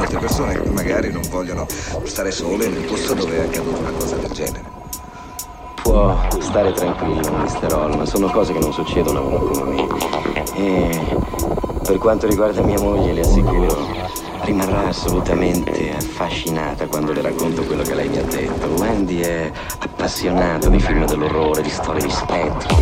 molte persone magari non vogliono stare sole nel posto dove è accaduta una cosa del genere. Può stare tranquillo, Mr. Holm, sono cose che non succedono a uno come me. E per quanto riguarda mia moglie, le assicuro, rimarrà assolutamente affascinata quando le racconto quello che lei mi ha detto. Wendy è appassionata di film dell'orrore, di storie di spettri.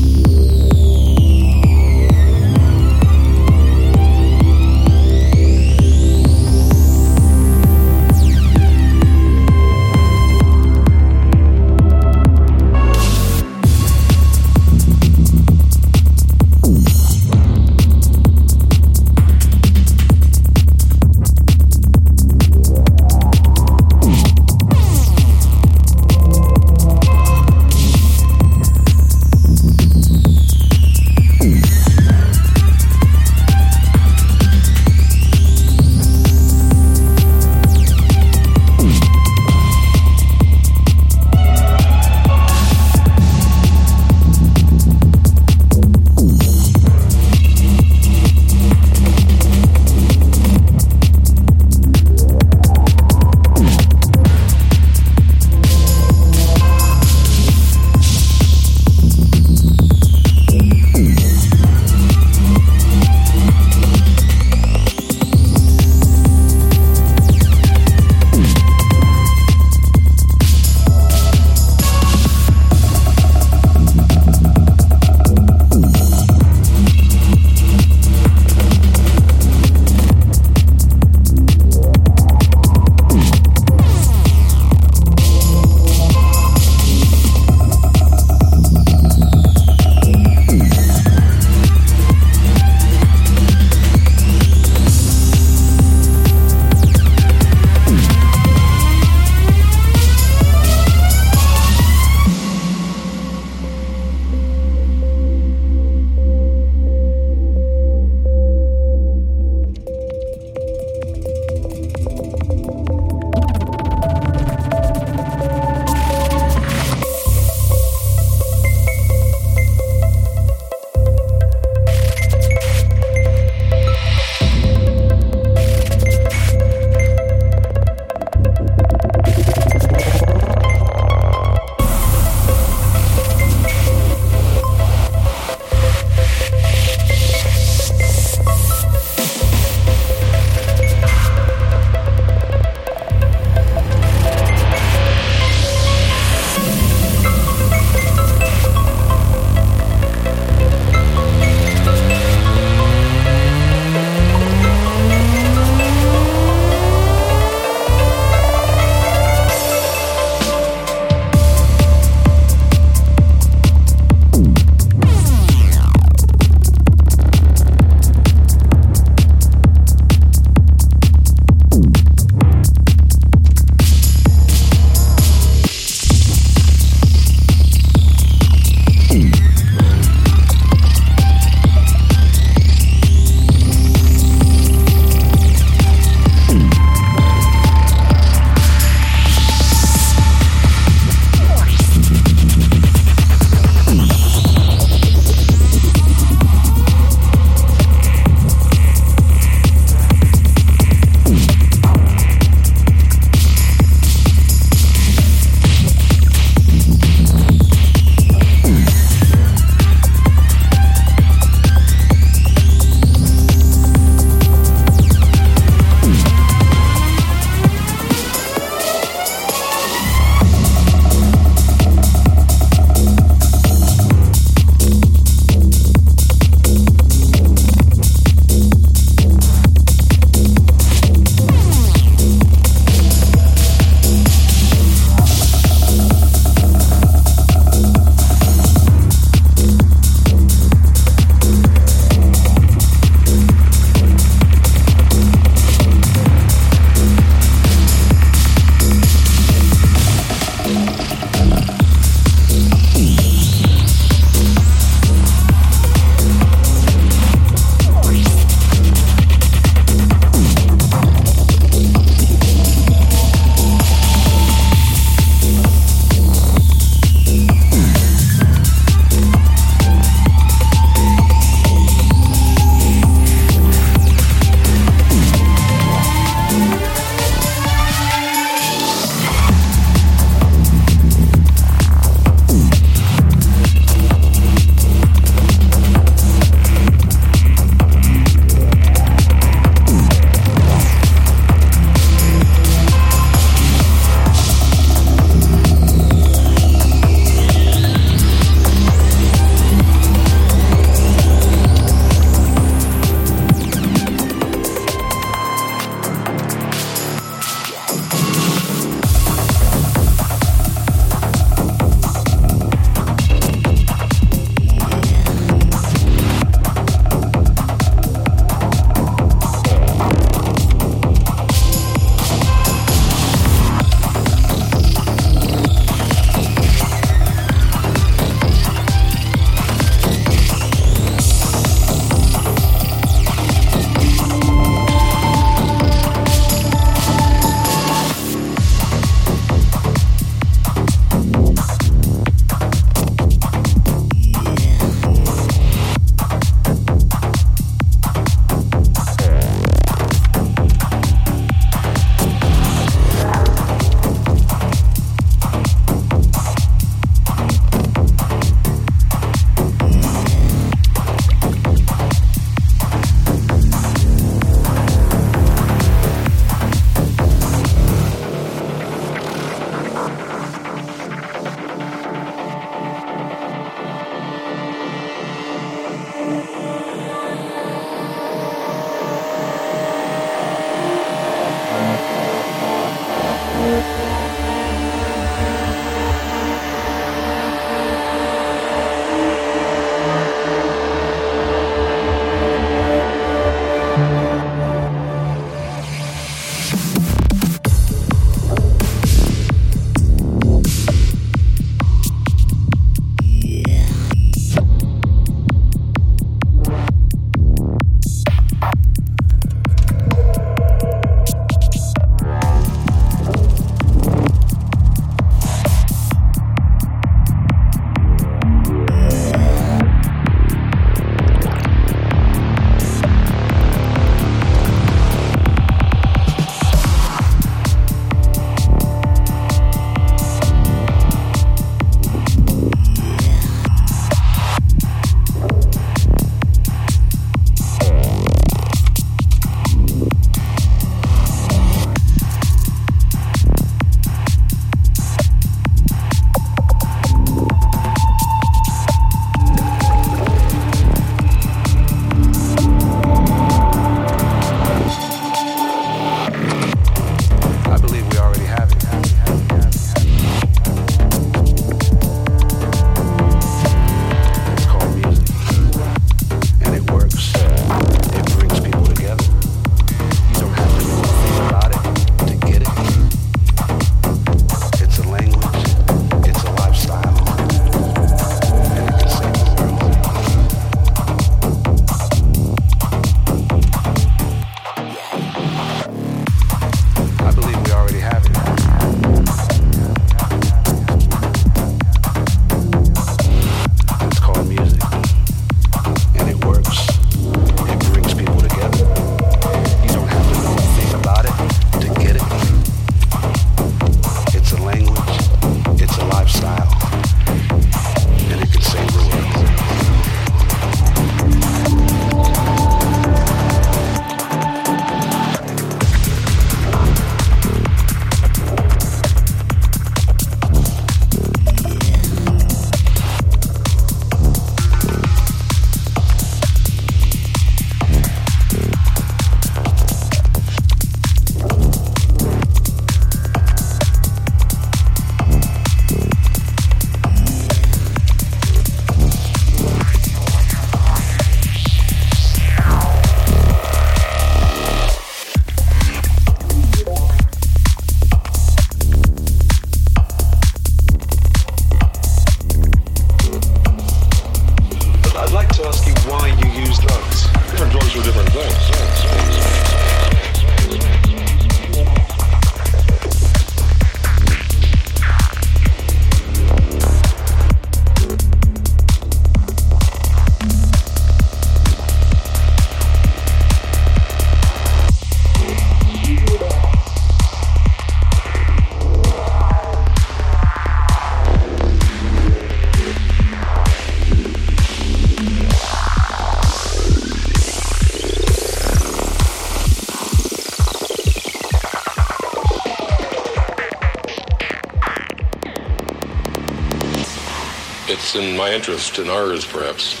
In my interest, in ours perhaps,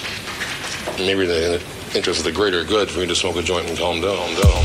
maybe the interest of the greater good for me to smoke a joint and calm down, down, down,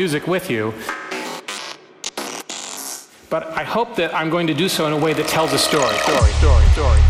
music with you, but I hope that I'm going to do so in a way that tells a story. Story, story, story,